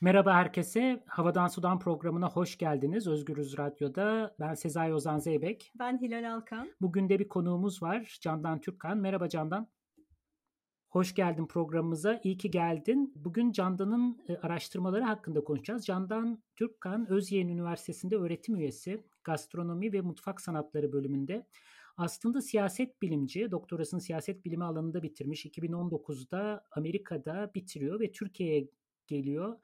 Merhaba herkese. Havadan Sudan programına hoş geldiniz. Özgürüz Radyo'da. Ben Sezai Ozan Zeybek. Ben Hilal Alkan. Bugün de bir konuğumuz var. Candan Türkkan. Merhaba Candan. Hoş geldin programımıza. İyi ki geldin. Bugün Candan'ın e, araştırmaları hakkında konuşacağız. Candan Türkkan, Özyeğin Üniversitesi'nde öğretim üyesi. Gastronomi ve Mutfak Sanatları bölümünde. Aslında siyaset bilimci, doktorasını siyaset bilimi alanında bitirmiş. 2019'da Amerika'da bitiriyor ve Türkiye'ye geliyor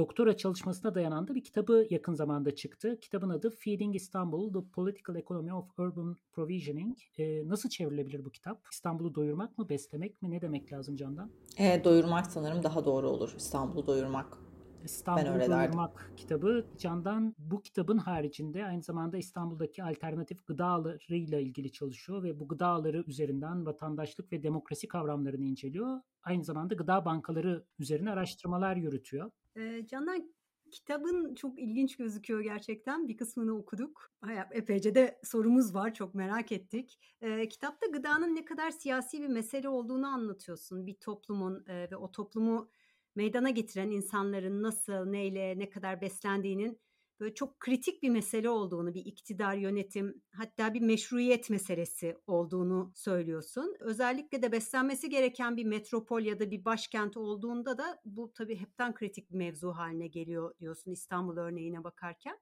doktora çalışmasına dayanan da bir kitabı yakın zamanda çıktı. Kitabın adı Feeding Istanbul, The Political Economy of Urban Provisioning. E, nasıl çevrilebilir bu kitap? İstanbul'u doyurmak mı, beslemek mi? Ne demek lazım Candan? E, doyurmak sanırım daha doğru olur. İstanbul'u doyurmak. İstanbul'u Doyurmak kitabı. Candan bu kitabın haricinde aynı zamanda İstanbul'daki alternatif gıdalarıyla ilgili çalışıyor ve bu gıdaları üzerinden vatandaşlık ve demokrasi kavramlarını inceliyor. Aynı zamanda gıda bankaları üzerine araştırmalar yürütüyor. E, Candan kitabın çok ilginç gözüküyor gerçekten. Bir kısmını okuduk. Epeyce de sorumuz var. Çok merak ettik. E, kitapta gıdanın ne kadar siyasi bir mesele olduğunu anlatıyorsun. Bir toplumun e, ve o toplumu meydana getiren insanların nasıl, neyle, ne kadar beslendiğinin böyle çok kritik bir mesele olduğunu, bir iktidar, yönetim, hatta bir meşruiyet meselesi olduğunu söylüyorsun. Özellikle de beslenmesi gereken bir metropol ya da bir başkent olduğunda da bu tabii hepten kritik bir mevzu haline geliyor diyorsun İstanbul örneğine bakarken.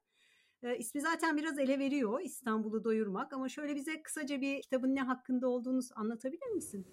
E, ismi zaten biraz ele veriyor İstanbul'u doyurmak ama şöyle bize kısaca bir kitabın ne hakkında olduğunu anlatabilir misin?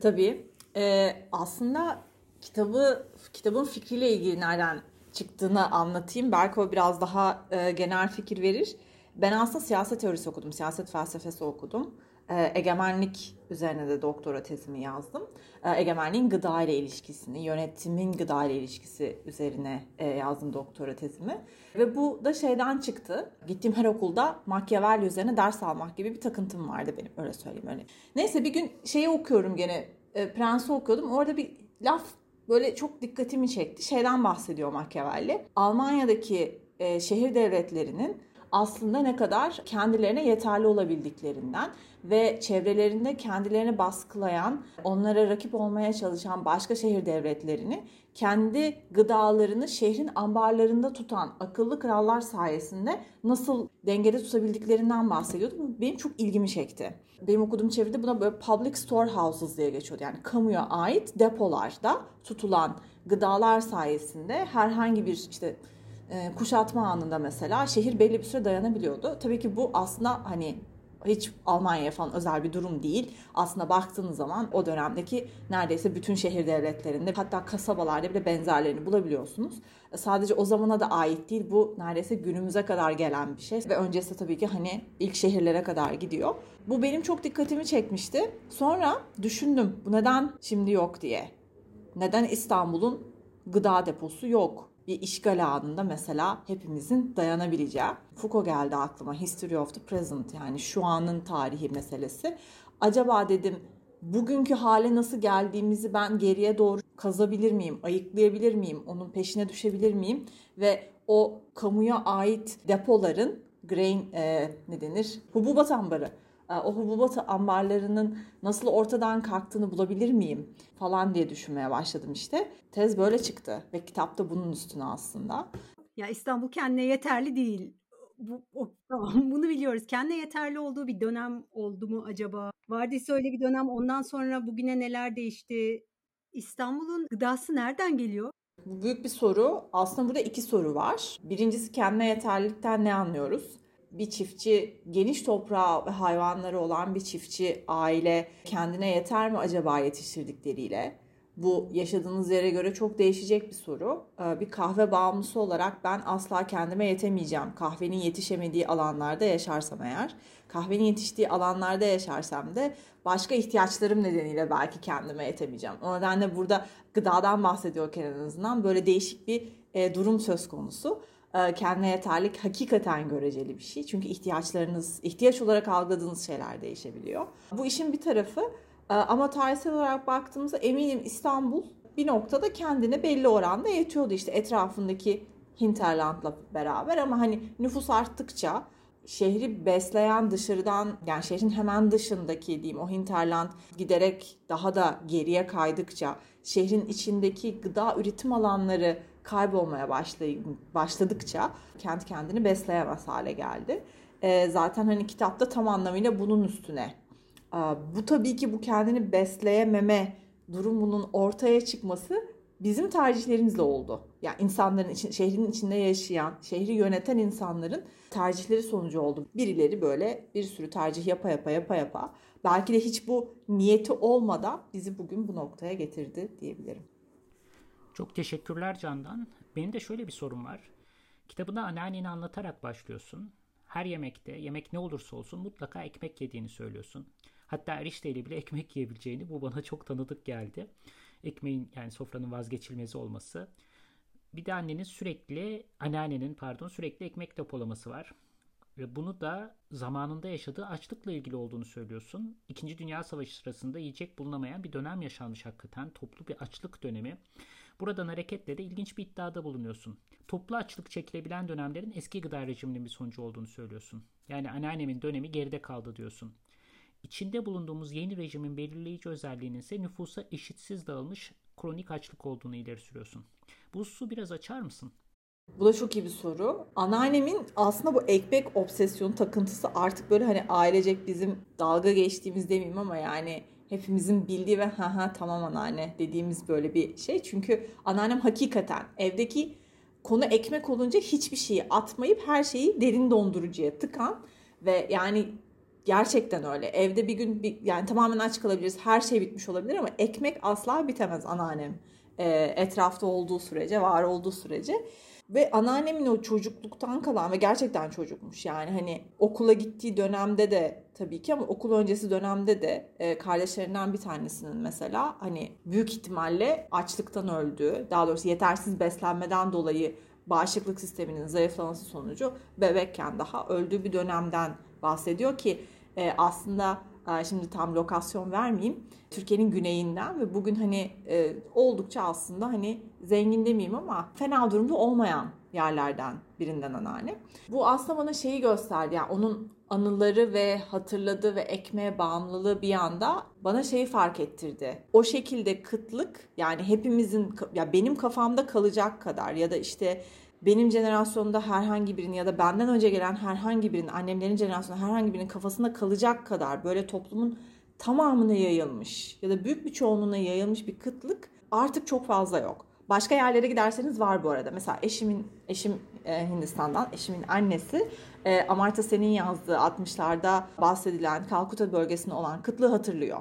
Tabii. Ee, aslında kitabı kitabın fikriyle ilgili nereden çıktığını anlatayım. Belki o biraz daha e, genel fikir verir. Ben aslında siyaset teorisi okudum, siyaset felsefesi okudum. E, egemenlik üzerine de doktora tezimi yazdım. E, egemenliğin gıda ile ilişkisini, yönetimin gıda ile ilişkisi üzerine e, yazdım doktora tezimi. Ve bu da şeyden çıktı. Gittiğim her okulda Machiavelli üzerine ders almak gibi bir takıntım vardı benim öyle söyleyeyim öyle. Neyse bir gün şeyi okuyorum gene e, Prens'i okuyordum. Orada bir laf böyle çok dikkatimi çekti. Şeyden bahsediyor Machiavelli. Almanya'daki e, şehir devletlerinin aslında ne kadar kendilerine yeterli olabildiklerinden ve çevrelerinde kendilerini baskılayan, onlara rakip olmaya çalışan başka şehir devletlerini kendi gıdalarını şehrin ambarlarında tutan akıllı krallar sayesinde nasıl dengede tutabildiklerinden bahsediyordu. Bu benim çok ilgimi çekti. Benim okuduğum çeviride buna böyle public storehouses diye geçiyordu. Yani kamuya ait depolarda tutulan gıdalar sayesinde herhangi bir işte e, kuşatma anında mesela şehir belli bir süre dayanabiliyordu. Tabii ki bu aslında hani hiç Almanya'ya falan özel bir durum değil. Aslında baktığınız zaman o dönemdeki neredeyse bütün şehir devletlerinde hatta kasabalarda bile benzerlerini bulabiliyorsunuz. E, sadece o zamana da ait değil. Bu neredeyse günümüze kadar gelen bir şey ve öncesi tabii ki hani ilk şehirlere kadar gidiyor. Bu benim çok dikkatimi çekmişti. Sonra düşündüm bu neden şimdi yok diye. Neden İstanbul'un gıda deposu yok? Bir işgal anında mesela hepimizin dayanabileceği. Foucault geldi aklıma. History of the present yani şu anın tarihi meselesi. Acaba dedim bugünkü hale nasıl geldiğimizi ben geriye doğru kazabilir miyim? Ayıklayabilir miyim? Onun peşine düşebilir miyim? Ve o kamuya ait depoların grain e, ne denir? Hububat ambarı o hububat ambarlarının nasıl ortadan kalktığını bulabilir miyim falan diye düşünmeye başladım işte. Tez böyle çıktı ve kitap da bunun üstüne aslında. Ya İstanbul kendine yeterli değil. Bu, o, tamam, bunu biliyoruz. Kendine yeterli olduğu bir dönem oldu mu acaba? Vardıysa öyle bir dönem ondan sonra bugüne neler değişti? İstanbul'un gıdası nereden geliyor? Bu büyük bir soru. Aslında burada iki soru var. Birincisi kendine yeterlilikten ne anlıyoruz? Bir çiftçi geniş toprağı ve hayvanları olan bir çiftçi aile kendine yeter mi acaba yetiştirdikleriyle? Bu yaşadığınız yere göre çok değişecek bir soru. Ee, bir kahve bağımlısı olarak ben asla kendime yetemeyeceğim. Kahvenin yetişemediği alanlarda yaşarsam eğer. Kahvenin yetiştiği alanlarda yaşarsam da başka ihtiyaçlarım nedeniyle belki kendime yetemeyeceğim. O nedenle burada gıdadan bahsediyorken en azından böyle değişik bir e, durum söz konusu. E, kendine yeterlik hakikaten göreceli bir şey. Çünkü ihtiyaçlarınız, ihtiyaç olarak algıladığınız şeyler değişebiliyor. Bu işin bir tarafı e, ama tarihsel olarak baktığımızda eminim İstanbul bir noktada kendine belli oranda yetiyordu işte etrafındaki hinterlandla beraber ama hani nüfus arttıkça şehri besleyen dışarıdan yani şehrin hemen dışındaki diyeyim o hinterland giderek daha da geriye kaydıkça şehrin içindeki gıda üretim alanları kaybolmaya başladıkça kent kendini besleyemez hale geldi. E, zaten hani kitapta tam anlamıyla bunun üstüne. E, bu tabii ki bu kendini besleyememe durumunun ortaya çıkması bizim tercihlerimizle oldu. Yani insanların için, şehrin içinde yaşayan, şehri yöneten insanların tercihleri sonucu oldu. Birileri böyle bir sürü tercih yapa yapa yapa yapa belki de hiç bu niyeti olmadan bizi bugün bu noktaya getirdi diyebilirim. Çok teşekkürler Candan. Benim de şöyle bir sorum var. Kitabında anneanneni anlatarak başlıyorsun. Her yemekte, yemek ne olursa olsun mutlaka ekmek yediğini söylüyorsun. Hatta erişteyle bile ekmek yiyebileceğini bu bana çok tanıdık geldi. Ekmeğin yani sofranın vazgeçilmezi olması. Bir de annenin sürekli, anneannenin pardon sürekli ekmek depolaması var. Ve bunu da zamanında yaşadığı açlıkla ilgili olduğunu söylüyorsun. İkinci Dünya Savaşı sırasında yiyecek bulunamayan bir dönem yaşanmış hakikaten. Toplu bir açlık dönemi. Buradan hareketle de ilginç bir iddiada bulunuyorsun. Toplu açlık çekilebilen dönemlerin eski gıda rejiminin bir sonucu olduğunu söylüyorsun. Yani anneannemin dönemi geride kaldı diyorsun. İçinde bulunduğumuz yeni rejimin belirleyici özelliğinin ise nüfusa eşitsiz dağılmış kronik açlık olduğunu ileri sürüyorsun. Bu su biraz açar mısın? Bu da çok iyi bir soru. Anneannemin aslında bu ekmek obsesyonu takıntısı artık böyle hani ailecek bizim dalga geçtiğimiz demeyeyim ama yani hepimizin bildiği ve ha ha tamam anneanne dediğimiz böyle bir şey. Çünkü anneannem hakikaten evdeki konu ekmek olunca hiçbir şeyi atmayıp her şeyi derin dondurucuya tıkan ve yani gerçekten öyle. Evde bir gün bir, yani tamamen aç kalabiliriz. Her şey bitmiş olabilir ama ekmek asla bitemez anneannem. E, etrafta olduğu sürece, var olduğu sürece. Ve anneannemin o çocukluktan kalan ve gerçekten çocukmuş yani hani okula gittiği dönemde de tabii ki ama okul öncesi dönemde de e, kardeşlerinden bir tanesinin mesela hani büyük ihtimalle açlıktan öldüğü daha doğrusu yetersiz beslenmeden dolayı bağışıklık sisteminin zayıflaması sonucu bebekken daha öldüğü bir dönemden bahsediyor ki e, aslında şimdi tam lokasyon vermeyeyim. Türkiye'nin güneyinden ve bugün hani e, oldukça aslında hani zengin demeyeyim ama fena durumda olmayan yerlerden birinden anneanne. Bu aslında bana şeyi gösterdi. Yani onun anıları ve hatırladığı ve ekmeğe bağımlılığı bir anda bana şeyi fark ettirdi. O şekilde kıtlık yani hepimizin ya benim kafamda kalacak kadar ya da işte benim jenerasyonda herhangi birinin ya da benden önce gelen herhangi birinin, annemlerin jenerasyonunda herhangi birinin kafasında kalacak kadar böyle toplumun tamamına yayılmış ya da büyük bir çoğunluğuna yayılmış bir kıtlık artık çok fazla yok. Başka yerlere giderseniz var bu arada. Mesela eşimin eşim e, Hindistan'dan, eşimin annesi e, Amartya Sen'in yazdığı 60'larda bahsedilen Kalkuta bölgesinde olan kıtlığı hatırlıyor.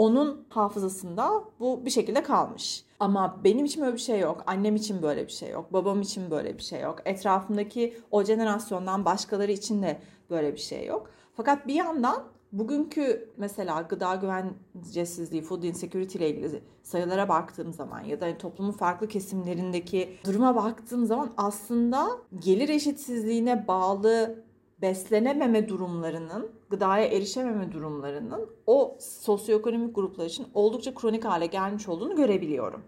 Onun hafızasında bu bir şekilde kalmış. Ama benim için böyle bir şey yok. Annem için böyle bir şey yok. Babam için böyle bir şey yok. Etrafımdaki o jenerasyondan başkaları için de böyle bir şey yok. Fakat bir yandan bugünkü mesela gıda güvencesizliği, food insecurity ile ilgili sayılara baktığım zaman ya da toplumun farklı kesimlerindeki duruma baktığım zaman aslında gelir eşitsizliğine bağlı beslenememe durumlarının, gıdaya erişememe durumlarının o sosyoekonomik gruplar için oldukça kronik hale gelmiş olduğunu görebiliyorum.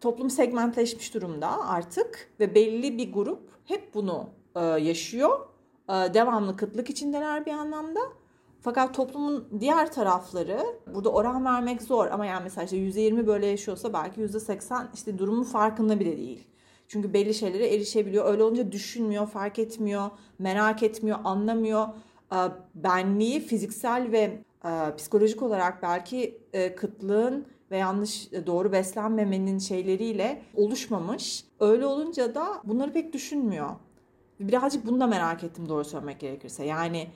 Toplum segmentleşmiş durumda artık ve belli bir grup hep bunu e, yaşıyor. E, devamlı kıtlık içindeler bir anlamda. Fakat toplumun diğer tarafları burada oran vermek zor ama yani mesela işte %20 böyle yaşıyorsa belki %80 işte durumun farkında bile değil. Çünkü belli şeylere erişebiliyor. Öyle olunca düşünmüyor, fark etmiyor, merak etmiyor, anlamıyor. Benliği fiziksel ve psikolojik olarak belki kıtlığın ve yanlış e, doğru beslenmemenin şeyleriyle oluşmamış. Öyle olunca da bunları pek düşünmüyor. Birazcık bunu da merak ettim doğru söylemek gerekirse. Yani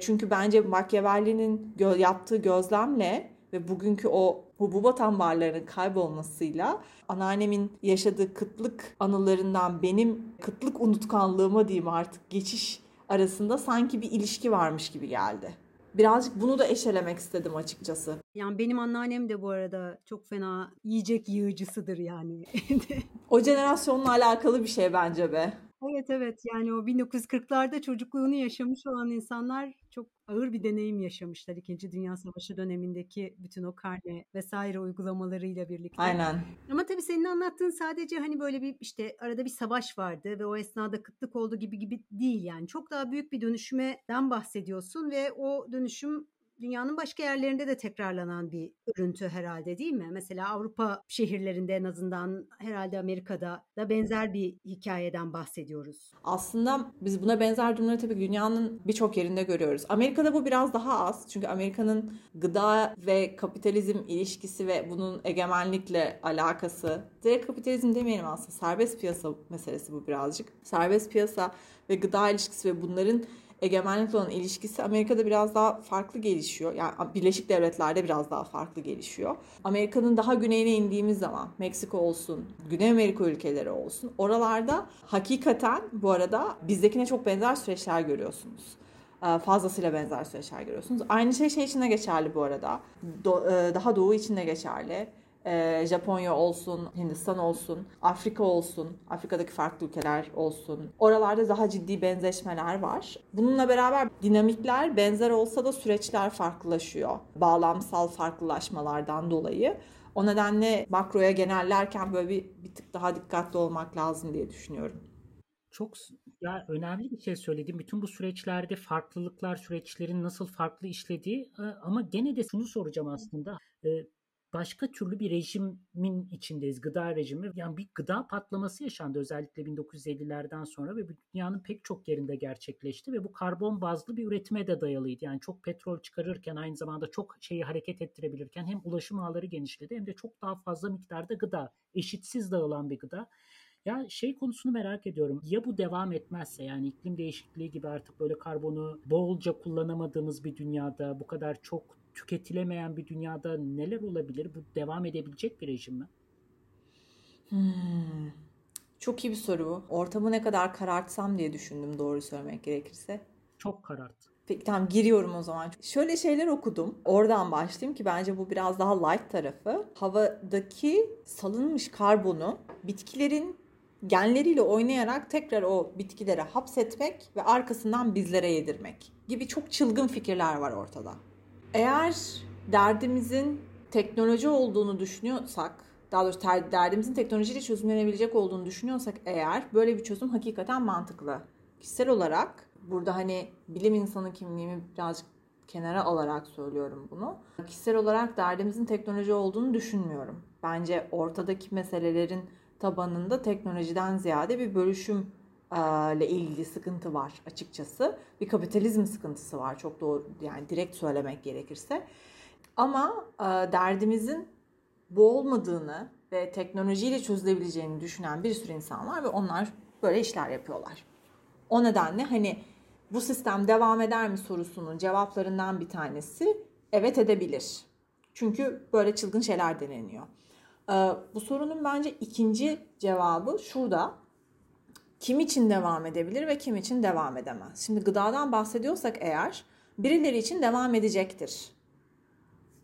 çünkü bence Machiavelli'nin yaptığı gözlemle ve bugünkü o hububat ambarlarının kaybolmasıyla anneannemin yaşadığı kıtlık anılarından benim kıtlık unutkanlığıma diyeyim artık geçiş arasında sanki bir ilişki varmış gibi geldi. Birazcık bunu da eşelemek istedim açıkçası. Yani benim anneannem de bu arada çok fena yiyecek yığıcısıdır yani. o jenerasyonla alakalı bir şey bence be. Evet evet yani o 1940'larda çocukluğunu yaşamış olan insanlar çok ağır bir deneyim yaşamışlar İkinci Dünya Savaşı dönemindeki bütün o karne vesaire uygulamalarıyla birlikte. Aynen. Ama tabii senin anlattığın sadece hani böyle bir işte arada bir savaş vardı ve o esnada kıtlık oldu gibi gibi değil yani. Çok daha büyük bir dönüşümden bahsediyorsun ve o dönüşüm dünyanın başka yerlerinde de tekrarlanan bir örüntü herhalde değil mi? Mesela Avrupa şehirlerinde en azından herhalde Amerika'da da benzer bir hikayeden bahsediyoruz. Aslında biz buna benzer durumları tabii dünyanın birçok yerinde görüyoruz. Amerika'da bu biraz daha az. Çünkü Amerika'nın gıda ve kapitalizm ilişkisi ve bunun egemenlikle alakası. Direkt kapitalizm demeyelim aslında. Serbest piyasa meselesi bu birazcık. Serbest piyasa ve gıda ilişkisi ve bunların egemenlikle olan ilişkisi Amerika'da biraz daha farklı gelişiyor. Yani Birleşik Devletler'de biraz daha farklı gelişiyor. Amerika'nın daha güneyine indiğimiz zaman Meksika olsun, Güney Amerika ülkeleri olsun oralarda hakikaten bu arada bizdekine çok benzer süreçler görüyorsunuz fazlasıyla benzer süreçler görüyorsunuz. Aynı şey şey için de geçerli bu arada. Do, daha doğu için de geçerli e, Japonya olsun, Hindistan olsun, Afrika olsun, Afrika'daki farklı ülkeler olsun. Oralarda daha ciddi benzeşmeler var. Bununla beraber dinamikler benzer olsa da süreçler farklılaşıyor. Bağlamsal farklılaşmalardan dolayı. O nedenle makroya genellerken böyle bir, bir tık daha dikkatli olmak lazım diye düşünüyorum. Çok ya önemli bir şey söyledim. Bütün bu süreçlerde farklılıklar, süreçlerin nasıl farklı işlediği ama gene de şunu soracağım aslında başka türlü bir rejimin içindeyiz. Gıda rejimi. Yani bir gıda patlaması yaşandı özellikle 1950'lerden sonra ve dünyanın pek çok yerinde gerçekleşti ve bu karbon bazlı bir üretime de dayalıydı. Yani çok petrol çıkarırken aynı zamanda çok şeyi hareket ettirebilirken hem ulaşım ağları genişledi hem de çok daha fazla miktarda gıda, eşitsiz dağılan bir gıda. Ya şey konusunu merak ediyorum. Ya bu devam etmezse yani iklim değişikliği gibi artık böyle karbonu bolca kullanamadığımız bir dünyada bu kadar çok tüketilemeyen bir dünyada neler olabilir? Bu devam edebilecek bir rejim mi? Hmm. Çok iyi bir soru bu. Ortamı ne kadar karartsam diye düşündüm doğru söylemek gerekirse. Çok karart. Peki tamam giriyorum o zaman. Şöyle şeyler okudum. Oradan başlayayım ki bence bu biraz daha light tarafı. Havadaki salınmış karbonu bitkilerin genleriyle oynayarak tekrar o bitkilere hapsetmek ve arkasından bizlere yedirmek gibi çok çılgın fikirler var ortada. Eğer derdimizin teknoloji olduğunu düşünüyorsak, daha doğrusu derdimizin teknolojiyle çözümlenebilecek olduğunu düşünüyorsak eğer böyle bir çözüm hakikaten mantıklı. Kişisel olarak burada hani bilim insanı kimliğimi birazcık kenara alarak söylüyorum bunu. Kişisel olarak derdimizin teknoloji olduğunu düşünmüyorum. Bence ortadaki meselelerin tabanında teknolojiden ziyade bir bölüşüm ile ilgili sıkıntı var açıkçası. Bir kapitalizm sıkıntısı var çok doğru yani direkt söylemek gerekirse. Ama derdimizin bu olmadığını ve teknolojiyle çözülebileceğini düşünen bir sürü insan var ve onlar böyle işler yapıyorlar. O nedenle hani bu sistem devam eder mi sorusunun cevaplarından bir tanesi evet edebilir. Çünkü böyle çılgın şeyler deneniyor. Bu sorunun bence ikinci cevabı şurada kim için devam edebilir ve kim için devam edemez. Şimdi gıdadan bahsediyorsak eğer birileri için devam edecektir.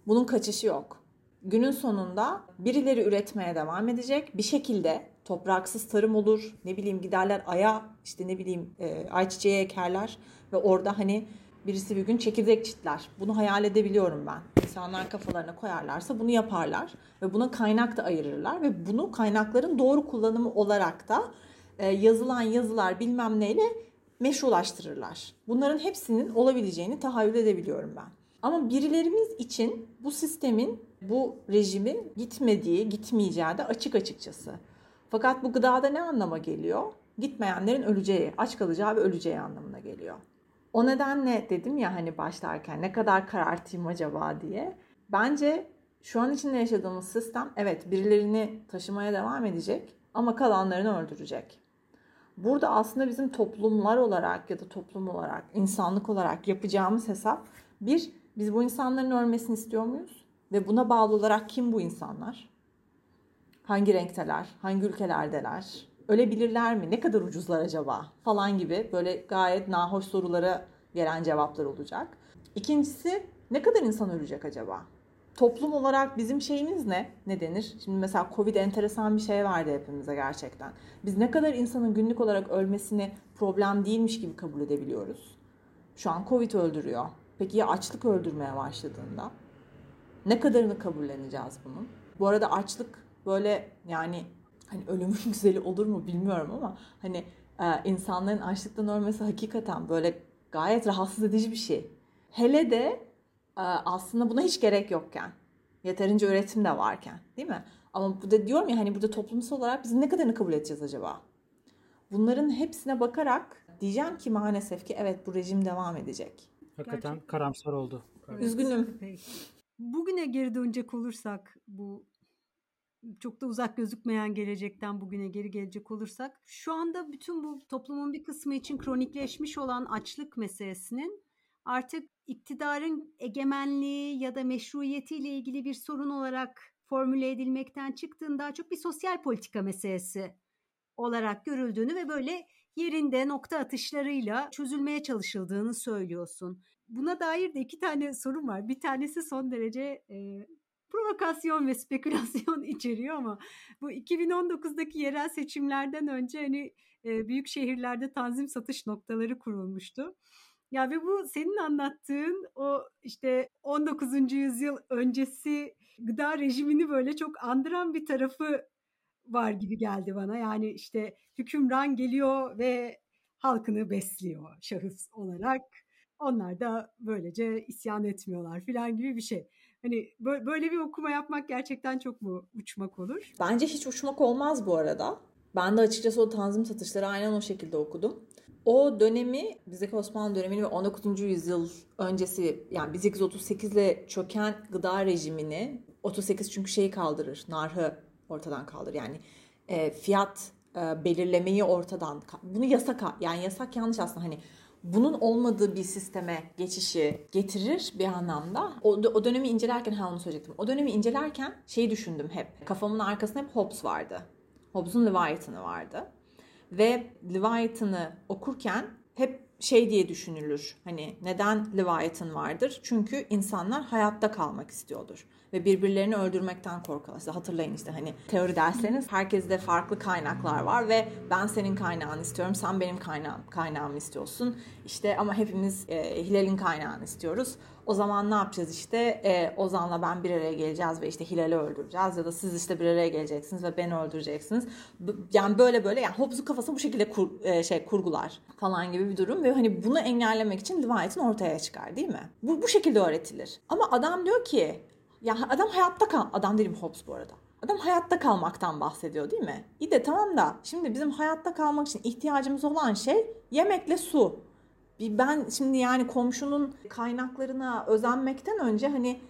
Bunun kaçışı yok. Günün sonunda birileri üretmeye devam edecek. Bir şekilde topraksız tarım olur. Ne bileyim giderler aya işte ne bileyim e, ayçiçeği ekerler ve orada hani birisi bir gün çekirdek çitler. Bunu hayal edebiliyorum ben. İnsanlar kafalarına koyarlarsa bunu yaparlar ve buna kaynak da ayırırlar ve bunu kaynakların doğru kullanımı olarak da e, yazılan yazılar bilmem neyle meşrulaştırırlar. Bunların hepsinin olabileceğini tahayyül edebiliyorum ben. Ama birilerimiz için bu sistemin, bu rejimin gitmediği, gitmeyeceği de açık açıkçası. Fakat bu gıdada ne anlama geliyor? Gitmeyenlerin öleceği, aç kalacağı ve öleceği anlamına geliyor. O nedenle dedim ya hani başlarken ne kadar karartayım acaba diye. Bence şu an içinde yaşadığımız sistem evet birilerini taşımaya devam edecek ama kalanlarını öldürecek. Burada aslında bizim toplumlar olarak ya da toplum olarak, insanlık olarak yapacağımız hesap bir, biz bu insanların ölmesini istiyor muyuz? Ve buna bağlı olarak kim bu insanlar? Hangi renkteler? Hangi ülkelerdeler? Ölebilirler mi? Ne kadar ucuzlar acaba? Falan gibi böyle gayet nahoş sorulara gelen cevaplar olacak. İkincisi ne kadar insan ölecek acaba? Toplum olarak bizim şeyimiz ne? Ne denir? Şimdi mesela Covid enteresan bir şey verdi hepimize gerçekten. Biz ne kadar insanın günlük olarak ölmesini problem değilmiş gibi kabul edebiliyoruz. Şu an Covid öldürüyor. Peki ya açlık öldürmeye başladığında? Ne kadarını kabulleneceğiz bunun? Bu arada açlık böyle yani hani ölümün güzeli olur mu bilmiyorum ama hani e, insanların açlıktan ölmesi hakikaten böyle gayet rahatsız edici bir şey. Hele de aslında buna hiç gerek yokken, yeterince üretim de varken değil mi? Ama bu da diyorum ya hani burada toplumsal olarak biz ne kadarını kabul edeceğiz acaba? Bunların hepsine bakarak diyeceğim ki maalesef ki evet bu rejim devam edecek. Hakikaten Gerçekten. karamsar oldu. Evet. Üzgünüm. Bugüne geri dönecek olursak bu çok da uzak gözükmeyen gelecekten bugüne geri gelecek olursak şu anda bütün bu toplumun bir kısmı için kronikleşmiş olan açlık meselesinin artık iktidarın egemenliği ya da meşruiyetiyle ilgili bir sorun olarak formüle edilmekten çıktığında daha çok bir sosyal politika meselesi olarak görüldüğünü ve böyle yerinde nokta atışlarıyla çözülmeye çalışıldığını söylüyorsun. Buna dair de iki tane sorun var. Bir tanesi son derece e, provokasyon ve spekülasyon içeriyor ama bu 2019'daki yerel seçimlerden önce hani e, büyük şehirlerde tanzim satış noktaları kurulmuştu. Ya ve bu senin anlattığın o işte 19. yüzyıl öncesi gıda rejimini böyle çok andıran bir tarafı var gibi geldi bana. Yani işte hükümran geliyor ve halkını besliyor şahıs olarak. Onlar da böylece isyan etmiyorlar falan gibi bir şey. Hani böyle bir okuma yapmak gerçekten çok mu uçmak olur? Bence hiç uçmak olmaz bu arada. Ben de açıkçası o tanzim satışları aynen o şekilde okudum. O dönemi bizdeki Osmanlı dönemini ve 19. yüzyıl öncesi yani 1838 ile çöken gıda rejimini 38 çünkü şeyi kaldırır. Narhı ortadan kaldırır. Yani e, fiyat e, belirlemeyi ortadan bunu yasak yani yasak yanlış aslında hani bunun olmadığı bir sisteme geçişi getirir bir anlamda. O, o dönemi incelerken ha onu söyleyecektim. O dönemi incelerken şeyi düşündüm hep. Kafamın arkasında hep Hobbes vardı. Hobbes'un Leviathan'ı vardı. Ve Leviathan'ı okurken hep şey diye düşünülür. Hani neden Leviathan vardır? Çünkü insanlar hayatta kalmak istiyordur ve birbirlerini öldürmekten korkuyorlar. İşte hatırlayın işte hani teori dersleriniz herkeste farklı kaynaklar var ve ben senin kaynağını istiyorum, sen benim kaynağım, kaynağımı istiyorsun. İşte ama hepimiz e, Hilal'in kaynağını istiyoruz. O zaman ne yapacağız işte e, Ozan'la ben bir araya geleceğiz ve işte Hilal'i öldüreceğiz ya da siz işte bir araya geleceksiniz ve beni öldüreceksiniz. Yani böyle böyle yani Hobbes'un kafası bu şekilde kur, e, şey kurgular falan gibi bir durum ve hani bunu engellemek için Leviathan ortaya çıkar değil mi? Bu, bu şekilde öğretilir. Ama adam diyor ki ya adam hayatta kal... Adam değilim Hobbes bu arada. Adam hayatta kalmaktan bahsediyor değil mi? İyi de tamam da şimdi bizim hayatta kalmak için ihtiyacımız olan şey yemekle su. Ben şimdi yani komşunun kaynaklarına özenmekten önce hani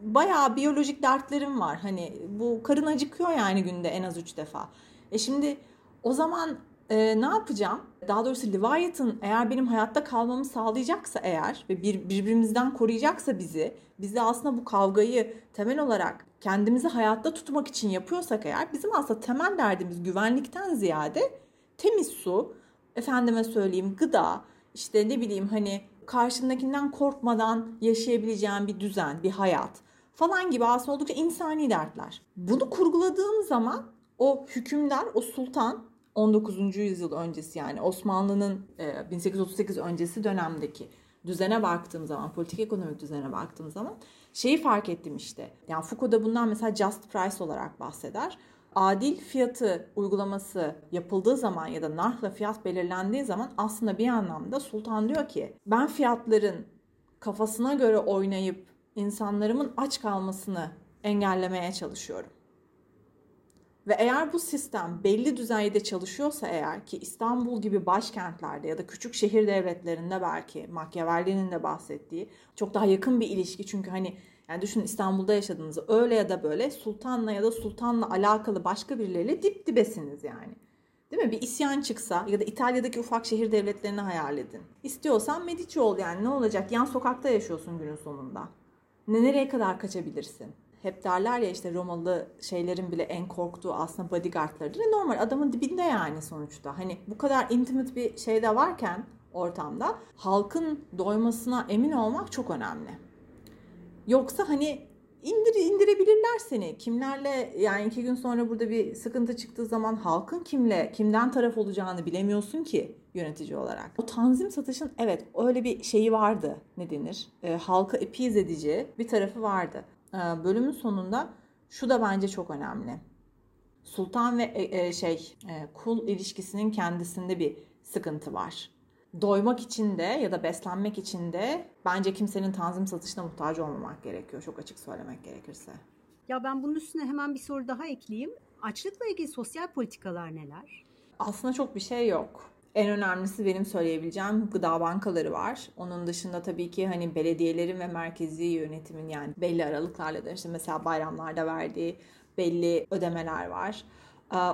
bayağı biyolojik dertlerim var. Hani bu karın acıkıyor yani günde en az üç defa. E şimdi o zaman e, ne yapacağım? Daha doğrusu Leviathan eğer benim hayatta kalmamı sağlayacaksa eğer ve bir, birbirimizden koruyacaksa bizi, bizi aslında bu kavgayı temel olarak kendimizi hayatta tutmak için yapıyorsak eğer bizim aslında temel derdimiz güvenlikten ziyade temiz su, efendime söyleyeyim gıda, işte ne bileyim hani karşındakinden korkmadan yaşayabileceğin bir düzen, bir hayat falan gibi aslında oldukça insani dertler. Bunu kurguladığım zaman o hükümdar, o sultan 19. yüzyıl öncesi yani Osmanlı'nın 1838 öncesi dönemdeki düzene baktığım zaman, politik ekonomik düzene baktığım zaman şeyi fark ettim işte. Yani Foucault da bundan mesela just price olarak bahseder. Adil fiyatı uygulaması yapıldığı zaman ya da narhla fiyat belirlendiği zaman aslında bir anlamda sultan diyor ki ben fiyatların kafasına göre oynayıp insanlarımın aç kalmasını engellemeye çalışıyorum. Ve eğer bu sistem belli düzeyde çalışıyorsa eğer ki İstanbul gibi başkentlerde ya da küçük şehir devletlerinde belki Machiavelli'nin de bahsettiği çok daha yakın bir ilişki çünkü hani yani düşünün İstanbul'da yaşadığınızı öyle ya da böyle sultanla ya da sultanla alakalı başka birileriyle dip dibesiniz yani. Değil mi? Bir isyan çıksa ya da İtalya'daki ufak şehir devletlerini hayal edin. İstiyorsan Medici ol yani ne olacak? Yan sokakta yaşıyorsun günün sonunda. Ne nereye kadar kaçabilirsin? Hep derler ya işte Romalı şeylerin bile en korktuğu aslında bodyguardlarıdır. Normal adamın dibinde yani sonuçta. Hani bu kadar intimate bir şey de varken ortamda halkın doymasına emin olmak çok önemli. Yoksa hani indir, indirebilirler seni. Kimlerle yani iki gün sonra burada bir sıkıntı çıktığı zaman halkın kimle, kimden taraf olacağını bilemiyorsun ki yönetici olarak. O tanzim satışın evet öyle bir şeyi vardı ne denir? E, halka epiz edici bir tarafı vardı. Ee, bölümün sonunda şu da bence çok önemli. Sultan ve e, e, şey e, kul ilişkisinin kendisinde bir sıkıntı var. doymak için de ya da beslenmek için de bence kimsenin tanzim satışına muhtaç olmamak gerekiyor. Çok açık söylemek gerekirse. Ya ben bunun üstüne hemen bir soru daha ekleyeyim. Açlıkla ilgili sosyal politikalar neler? Aslında çok bir şey yok. En önemlisi benim söyleyebileceğim gıda bankaları var. Onun dışında tabii ki hani belediyelerin ve merkezi yönetimin yani belli aralıklarla da işte mesela bayramlarda verdiği belli ödemeler var.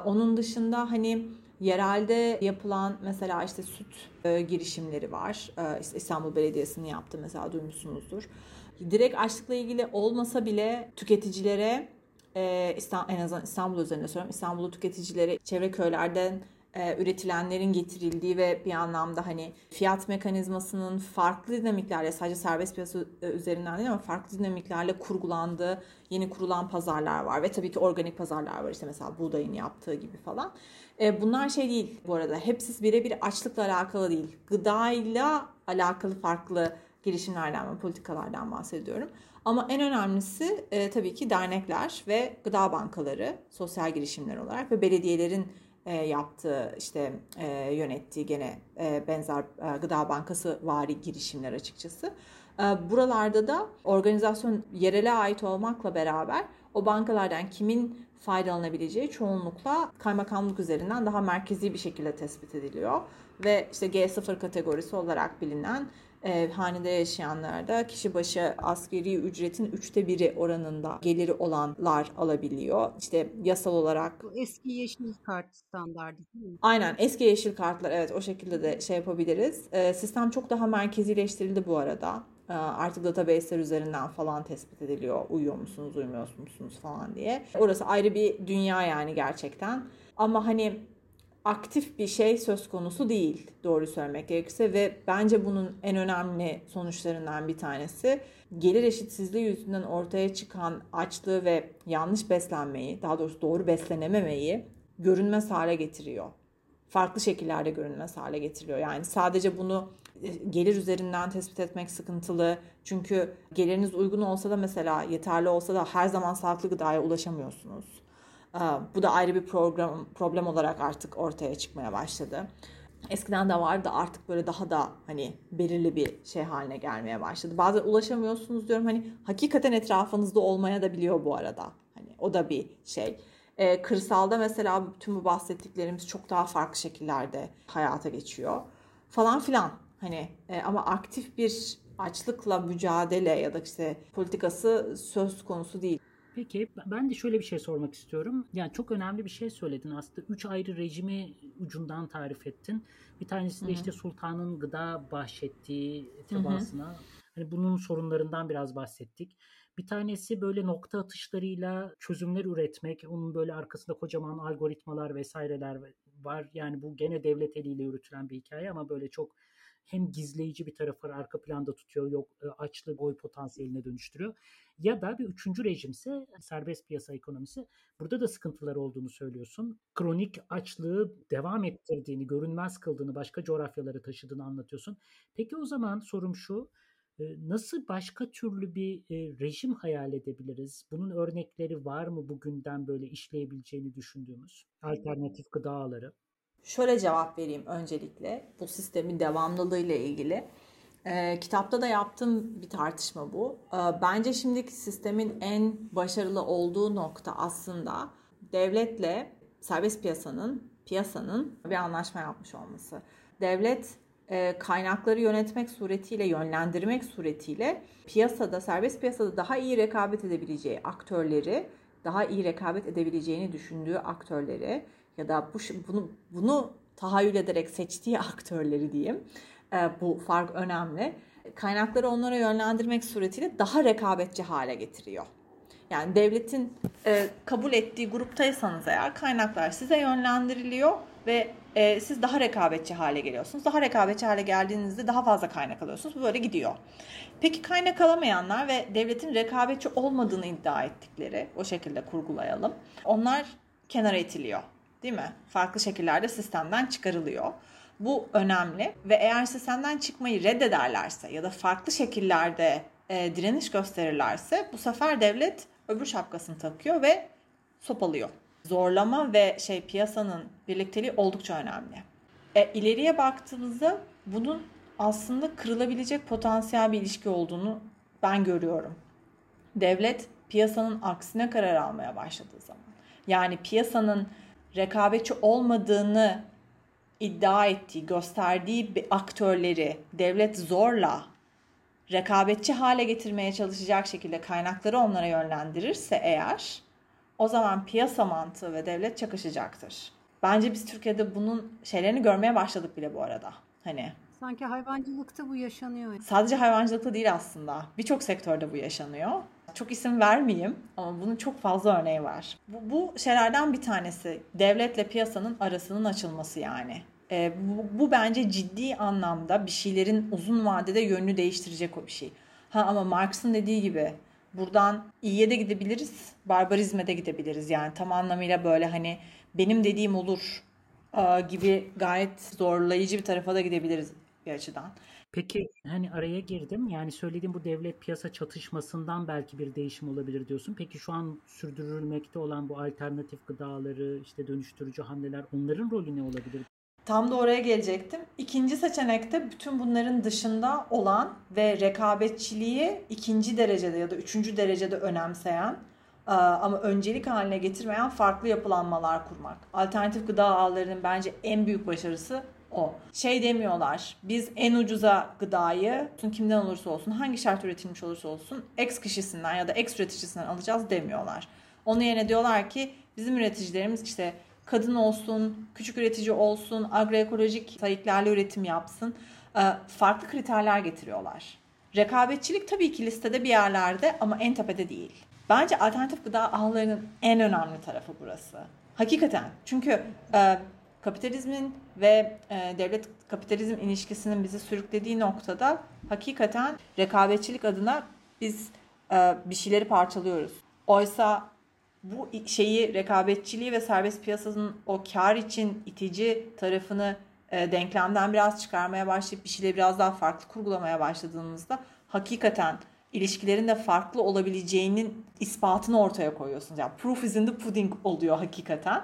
Onun dışında hani yerelde yapılan mesela işte süt e, girişimleri var. E, işte İstanbul Belediyesi'nin yaptığı mesela duymuşsunuzdur. Direkt açlıkla ilgili olmasa bile tüketicilere e, en azından İstanbul üzerinde söylüyorum. İstanbul'u tüketicilere çevre köylerden e, üretilenlerin getirildiği ve bir anlamda hani fiyat mekanizmasının farklı dinamiklerle sadece serbest piyasa e, üzerinden değil ama farklı dinamiklerle kurgulandığı yeni kurulan pazarlar var ve tabii ki organik pazarlar var işte mesela buğdayın yaptığı gibi falan. E, bunlar şey değil bu arada hepsi birebir açlıkla alakalı değil gıdayla alakalı farklı girişimlerden ve politikalardan bahsediyorum. Ama en önemlisi e, tabii ki dernekler ve gıda bankaları sosyal girişimler olarak ve belediyelerin e, yaptığı işte e, yönettiği gene e, benzer e, gıda bankası vari girişimler açıkçası. E, buralarda da organizasyon yerele ait olmakla beraber o bankalardan kimin faydalanabileceği çoğunlukla kaymakamlık üzerinden daha merkezi bir şekilde tespit ediliyor. Ve işte G0 kategorisi olarak bilinen e, hanede yaşayanlarda kişi başı askeri ücretin üçte biri oranında geliri olanlar alabiliyor. İşte yasal olarak. Eski yeşil kart standardı değil mi? Aynen eski yeşil kartlar evet o şekilde de şey yapabiliriz. E, sistem çok daha merkezileştirildi bu arada. E, artık database'ler üzerinden falan tespit ediliyor. Uyuyor musunuz, uymuyor musunuz falan diye. Orası ayrı bir dünya yani gerçekten. Ama hani aktif bir şey söz konusu değil doğru söylemek gerekirse ve bence bunun en önemli sonuçlarından bir tanesi gelir eşitsizliği yüzünden ortaya çıkan açlığı ve yanlış beslenmeyi daha doğrusu doğru beslenememeyi görünmez hale getiriyor. Farklı şekillerde görünmez hale getiriyor. Yani sadece bunu e, gelir üzerinden tespit etmek sıkıntılı. Çünkü geliriniz uygun olsa da mesela yeterli olsa da her zaman sağlıklı gıdaya ulaşamıyorsunuz bu da ayrı bir program problem olarak artık ortaya çıkmaya başladı. Eskiden de vardı artık böyle daha da hani belirli bir şey haline gelmeye başladı. Bazen ulaşamıyorsunuz diyorum hani hakikaten etrafınızda olmaya da biliyor bu arada. Hani o da bir şey. Ee, kırsalda mesela tüm bu bahsettiklerimiz çok daha farklı şekillerde hayata geçiyor. Falan filan. Hani e, ama aktif bir açlıkla mücadele ya da işte politikası söz konusu değil. Peki ben de şöyle bir şey sormak istiyorum. Yani çok önemli bir şey söyledin aslında. Üç ayrı rejimi ucundan tarif ettin. Bir tanesi de işte sultanın gıda bahşettiği tebaasına. Hani bunun sorunlarından biraz bahsettik. Bir tanesi böyle nokta atışlarıyla çözümler üretmek. Onun böyle arkasında kocaman algoritmalar vesaireler var. Yani bu gene devlet eliyle yürütülen bir hikaye ama böyle çok hem gizleyici bir tarafı arka planda tutuyor, yok e, açlı boy potansiyeline dönüştürüyor. Ya da bir üçüncü rejimse serbest piyasa ekonomisi. Burada da sıkıntılar olduğunu söylüyorsun. Kronik açlığı devam ettirdiğini, görünmez kıldığını, başka coğrafyalara taşıdığını anlatıyorsun. Peki o zaman sorum şu, e, Nasıl başka türlü bir e, rejim hayal edebiliriz? Bunun örnekleri var mı bugünden böyle işleyebileceğini düşündüğümüz alternatif gıda ağları? Şöyle cevap vereyim öncelikle bu sistemin devamlılığı ile ilgili. E, kitapta da yaptığım bir tartışma bu. E, bence şimdiki sistemin en başarılı olduğu nokta aslında devletle serbest piyasanın piyasanın bir anlaşma yapmış olması. Devlet e, kaynakları yönetmek suretiyle, yönlendirmek suretiyle piyasada, serbest piyasada daha iyi rekabet edebileceği aktörleri, daha iyi rekabet edebileceğini düşündüğü aktörleri ya da bu bunu bunu tahayyül ederek seçtiği aktörleri diyeyim. E, bu fark önemli. Kaynakları onlara yönlendirmek suretiyle daha rekabetçi hale getiriyor. Yani devletin e, kabul ettiği gruptaysanız eğer kaynaklar size yönlendiriliyor ve e, siz daha rekabetçi hale geliyorsunuz. Daha rekabetçi hale geldiğinizde daha fazla kaynak alıyorsunuz. Bu böyle gidiyor. Peki kaynak alamayanlar ve devletin rekabetçi olmadığını iddia ettikleri o şekilde kurgulayalım. Onlar kenara itiliyor. Değil mi? Farklı şekillerde sistemden çıkarılıyor. Bu önemli ve eğer sistemden çıkmayı reddederlerse ya da farklı şekillerde e, direniş gösterirlerse bu sefer devlet öbür şapkasını takıyor ve sopalıyor. Zorlama ve şey piyasanın birlikteliği oldukça önemli. E, ileriye baktığımızda bunun aslında kırılabilecek potansiyel bir ilişki olduğunu ben görüyorum. Devlet piyasanın aksine karar almaya başladığı zaman. Yani piyasanın rekabetçi olmadığını iddia ettiği, gösterdiği aktörleri devlet zorla rekabetçi hale getirmeye çalışacak şekilde kaynakları onlara yönlendirirse eğer o zaman piyasa mantığı ve devlet çakışacaktır. Bence biz Türkiye'de bunun şeylerini görmeye başladık bile bu arada. Hani Sanki hayvancılıkta bu yaşanıyor. Sadece hayvancılıkta değil aslında. Birçok sektörde bu yaşanıyor. Çok isim vermeyeyim ama bunun çok fazla örneği var. Bu, bu şeylerden bir tanesi devletle piyasanın arasının açılması yani. E, bu, bu bence ciddi anlamda bir şeylerin uzun vadede yönünü değiştirecek o bir şey. Ha ama Marx'ın dediği gibi buradan iyiye de gidebiliriz, barbarizme de gidebiliriz. Yani tam anlamıyla böyle hani benim dediğim olur gibi gayet zorlayıcı bir tarafa da gidebiliriz bir açıdan. Peki hani araya girdim. Yani söylediğim bu devlet piyasa çatışmasından belki bir değişim olabilir diyorsun. Peki şu an sürdürülmekte olan bu alternatif gıdaları, işte dönüştürücü hamleler onların rolü ne olabilir? Tam da oraya gelecektim. İkinci seçenekte bütün bunların dışında olan ve rekabetçiliği ikinci derecede ya da üçüncü derecede önemseyen ama öncelik haline getirmeyen farklı yapılanmalar kurmak. Alternatif gıda ağlarının bence en büyük başarısı o. Şey demiyorlar. Biz en ucuza gıdayı kimden olursa olsun, hangi şart üretilmiş olursa olsun X kişisinden ya da X üreticisinden alacağız demiyorlar. Onun yerine diyorlar ki bizim üreticilerimiz işte kadın olsun, küçük üretici olsun, agroekolojik sayıklarla üretim yapsın. Farklı kriterler getiriyorlar. Rekabetçilik tabii ki listede bir yerlerde ama en tepede değil. Bence alternatif gıda ağlarının en önemli tarafı burası. Hakikaten. Çünkü e, kapitalizmin ve e, devlet kapitalizm ilişkisinin bizi sürüklediği noktada hakikaten rekabetçilik adına biz e, bir şeyleri parçalıyoruz. Oysa bu şeyi rekabetçiliği ve serbest piyasanın o kar için itici tarafını e, denklemden biraz çıkarmaya başlayıp bir şeyleri biraz daha farklı kurgulamaya başladığımızda hakikaten ilişkilerin de farklı olabileceğinin ispatını ortaya koyuyorsunuz. Yani proof is in the pudding oluyor hakikaten.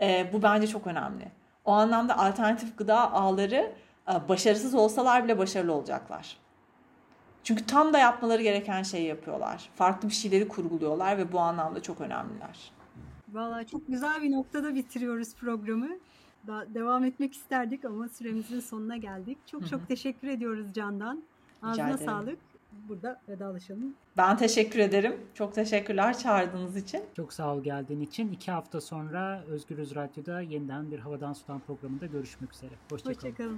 E, bu bence çok önemli. O anlamda alternatif gıda ağları e, başarısız olsalar bile başarılı olacaklar. Çünkü tam da yapmaları gereken şeyi yapıyorlar. Farklı bir şeyleri kurguluyorlar ve bu anlamda çok önemliler. Vallahi çok güzel bir noktada bitiriyoruz programı. Daha devam etmek isterdik ama süremizin sonuna geldik. Çok Hı-hı. çok teşekkür ediyoruz Candan. Ağzına sağlık burada vedalaşalım. Ben teşekkür ederim. Çok teşekkürler çağırdığınız için. Çok sağ ol geldiğin için. İki hafta sonra Özgürüz Radyo'da yeniden bir Havadan Sudan programında görüşmek üzere. Hoşçakalın. Hoşçakalın.